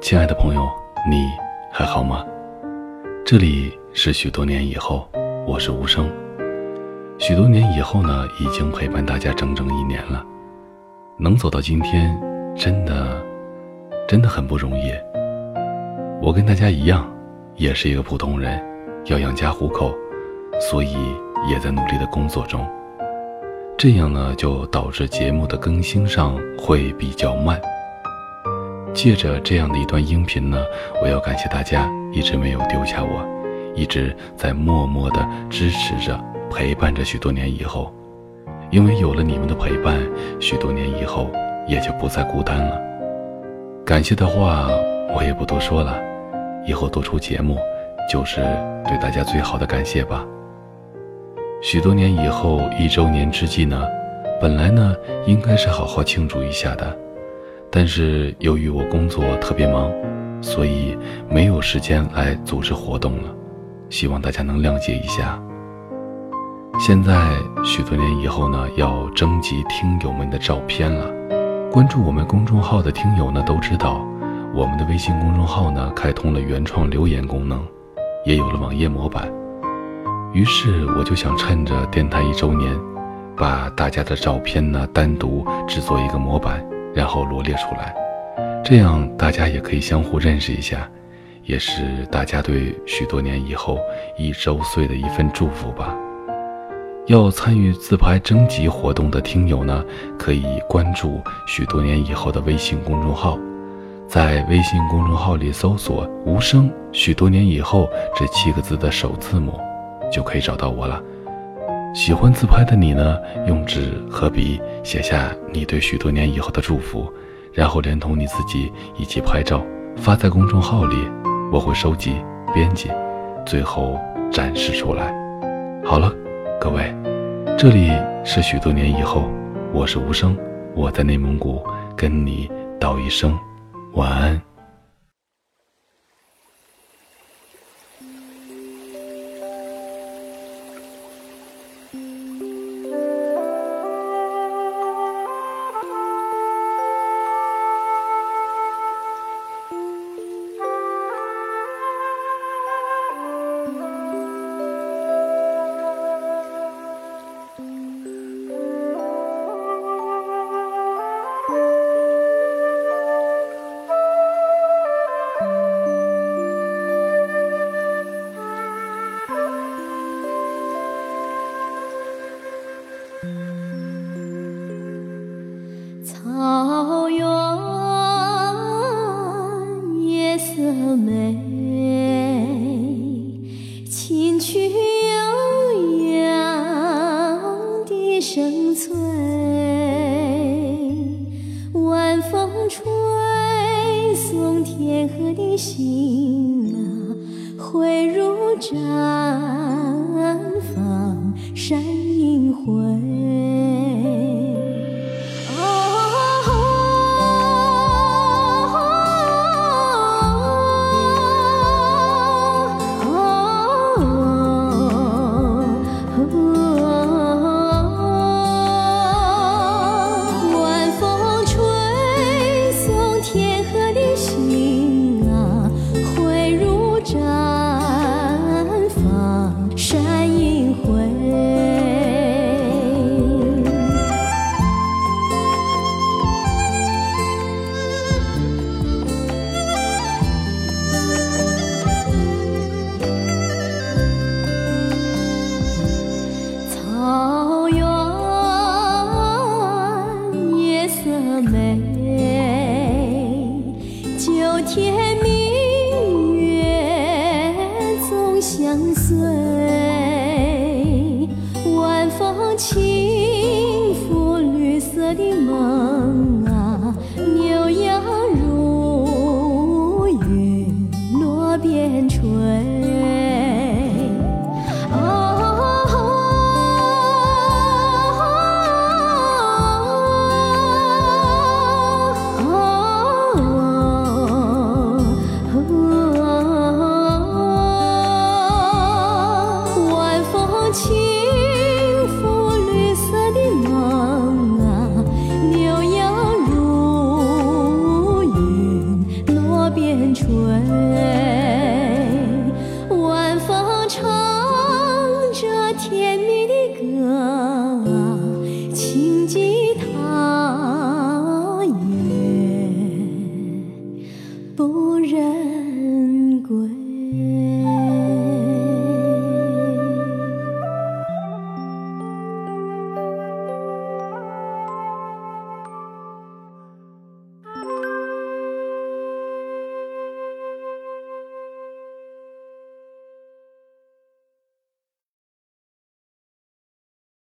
亲爱的朋友，你还好吗？这里是许多年以后，我是无声。许多年以后呢，已经陪伴大家整整一年了，能走到今天，真的，真的很不容易。我跟大家一样，也是一个普通人，要养家糊口，所以也在努力的工作中。这样呢，就导致节目的更新上会比较慢。借着这样的一段音频呢，我要感谢大家一直没有丢下我，一直在默默的支持着、陪伴着许多年以后，因为有了你们的陪伴，许多年以后也就不再孤单了。感谢的话我也不多说了，以后多出节目，就是对大家最好的感谢吧。许多年以后一周年之际呢，本来呢应该是好好庆祝一下的。但是由于我工作特别忙，所以没有时间来组织活动了，希望大家能谅解一下。现在许多年以后呢，要征集听友们的照片了。关注我们公众号的听友呢都知道，我们的微信公众号呢开通了原创留言功能，也有了网页模板。于是我就想趁着电台一周年，把大家的照片呢单独制作一个模板。然后罗列出来，这样大家也可以相互认识一下，也是大家对许多年以后一周岁的一份祝福吧。要参与自拍征集活动的听友呢，可以关注许多年以后的微信公众号，在微信公众号里搜索“无声许多年以后”这七个字的首字母，就可以找到我了。喜欢自拍的你呢，用纸和笔写下你对许多年以后的祝福，然后连同你自己一起拍照发在公众号里，我会收集、编辑，最后展示出来。好了，各位，这里是许多年以后，我是无声，我在内蒙古跟你道一声晚安。草原夜色美琴曲悠扬笛声脆晚风吹送天河的星啊汇入毡房闪银辉哎，九天明月总相随，晚风轻拂绿色的梦。甜蜜的歌。